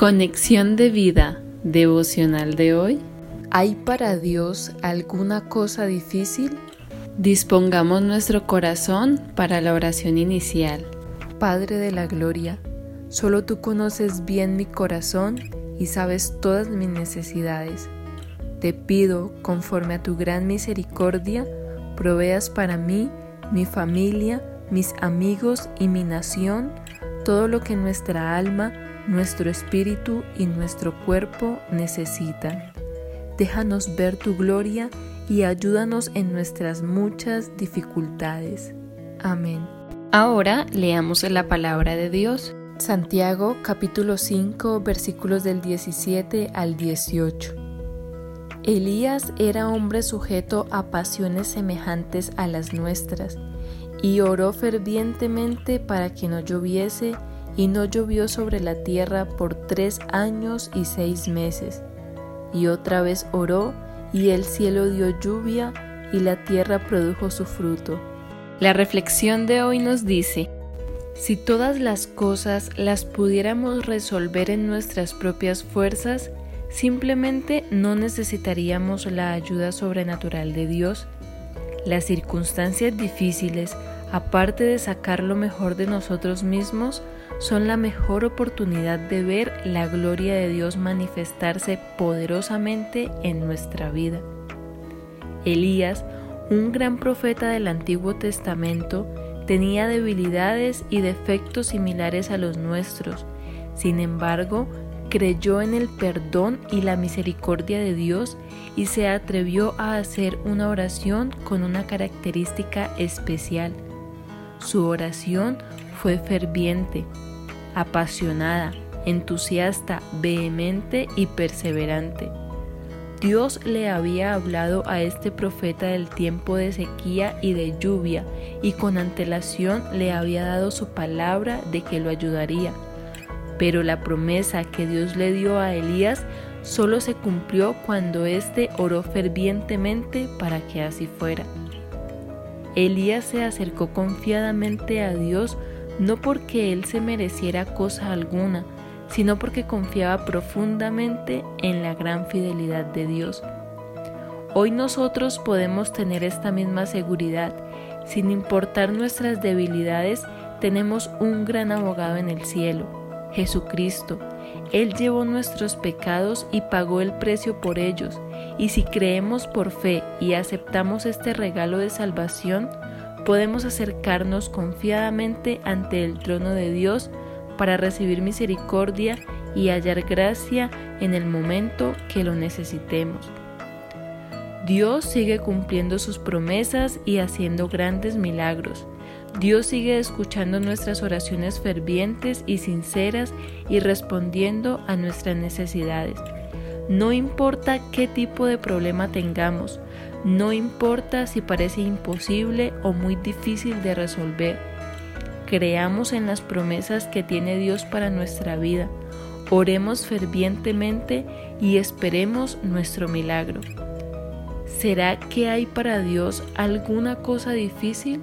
Conexión de vida devocional de hoy. ¿Hay para Dios alguna cosa difícil? Dispongamos nuestro corazón para la oración inicial. Padre de la Gloria, solo tú conoces bien mi corazón y sabes todas mis necesidades. Te pido, conforme a tu gran misericordia, proveas para mí, mi familia, mis amigos y mi nación todo lo que nuestra alma, nuestro espíritu y nuestro cuerpo necesitan. Déjanos ver tu gloria y ayúdanos en nuestras muchas dificultades. Amén. Ahora leamos la palabra de Dios. Santiago capítulo 5 versículos del 17 al 18. Elías era hombre sujeto a pasiones semejantes a las nuestras, y oró fervientemente para que no lloviese, y no llovió sobre la tierra por tres años y seis meses. Y otra vez oró, y el cielo dio lluvia, y la tierra produjo su fruto. La reflexión de hoy nos dice, si todas las cosas las pudiéramos resolver en nuestras propias fuerzas, simplemente no necesitaríamos la ayuda sobrenatural de Dios. Las circunstancias difíciles, aparte de sacar lo mejor de nosotros mismos, son la mejor oportunidad de ver la gloria de Dios manifestarse poderosamente en nuestra vida. Elías un gran profeta del Antiguo Testamento, tenía debilidades y defectos similares a los nuestros. Sin embargo, creyó en el perdón y la misericordia de Dios y se atrevió a hacer una oración con una característica especial. Su oración fue ferviente, apasionada, entusiasta, vehemente y perseverante. Dios le había hablado a este profeta del tiempo de sequía y de lluvia, y con antelación le había dado su palabra de que lo ayudaría. Pero la promesa que Dios le dio a Elías solo se cumplió cuando éste oró fervientemente para que así fuera. Elías se acercó confiadamente a Dios no porque él se mereciera cosa alguna, sino porque confiaba profundamente en la gran fidelidad de Dios. Hoy nosotros podemos tener esta misma seguridad. Sin importar nuestras debilidades, tenemos un gran abogado en el cielo, Jesucristo. Él llevó nuestros pecados y pagó el precio por ellos. Y si creemos por fe y aceptamos este regalo de salvación, podemos acercarnos confiadamente ante el trono de Dios para recibir misericordia y hallar gracia en el momento que lo necesitemos. Dios sigue cumpliendo sus promesas y haciendo grandes milagros. Dios sigue escuchando nuestras oraciones fervientes y sinceras y respondiendo a nuestras necesidades. No importa qué tipo de problema tengamos, no importa si parece imposible o muy difícil de resolver, Creamos en las promesas que tiene Dios para nuestra vida. Oremos fervientemente y esperemos nuestro milagro. ¿Será que hay para Dios alguna cosa difícil?